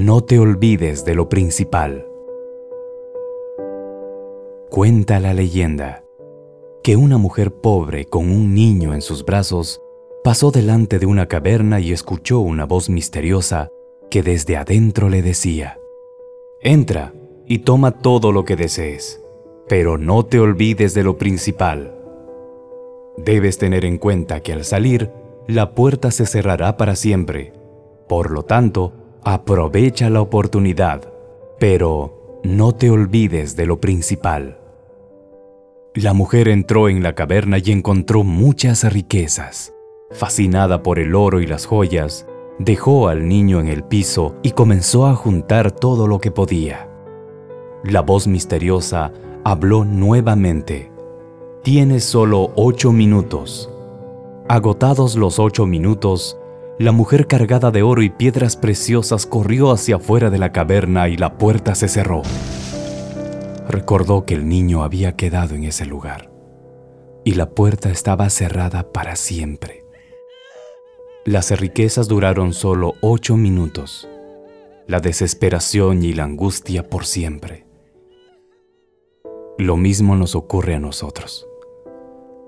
no te olvides de lo principal. Cuenta la leyenda que una mujer pobre con un niño en sus brazos pasó delante de una caverna y escuchó una voz misteriosa que desde adentro le decía, Entra y toma todo lo que desees, pero no te olvides de lo principal. Debes tener en cuenta que al salir, la puerta se cerrará para siempre. Por lo tanto, aprovecha la oportunidad, pero no te olvides de lo principal. La mujer entró en la caverna y encontró muchas riquezas. Fascinada por el oro y las joyas, dejó al niño en el piso y comenzó a juntar todo lo que podía. La voz misteriosa habló nuevamente. Tienes solo ocho minutos. Agotados los ocho minutos, la mujer cargada de oro y piedras preciosas corrió hacia afuera de la caverna y la puerta se cerró. Recordó que el niño había quedado en ese lugar y la puerta estaba cerrada para siempre. Las riquezas duraron solo ocho minutos, la desesperación y la angustia por siempre. Lo mismo nos ocurre a nosotros.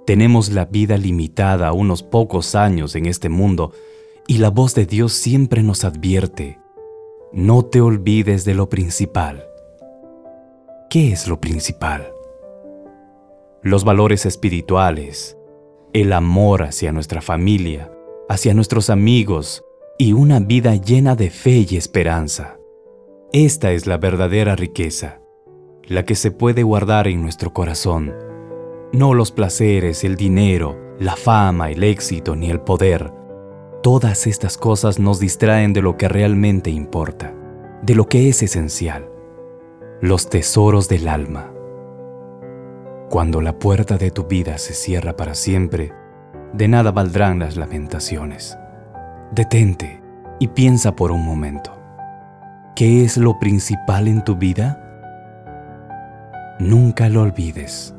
Tenemos la vida limitada a unos pocos años en este mundo y la voz de Dios siempre nos advierte, no te olvides de lo principal. ¿Qué es lo principal? Los valores espirituales, el amor hacia nuestra familia, hacia nuestros amigos y una vida llena de fe y esperanza. Esta es la verdadera riqueza, la que se puede guardar en nuestro corazón. No los placeres, el dinero, la fama, el éxito ni el poder. Todas estas cosas nos distraen de lo que realmente importa, de lo que es esencial, los tesoros del alma. Cuando la puerta de tu vida se cierra para siempre, de nada valdrán las lamentaciones. Detente y piensa por un momento. ¿Qué es lo principal en tu vida? Nunca lo olvides.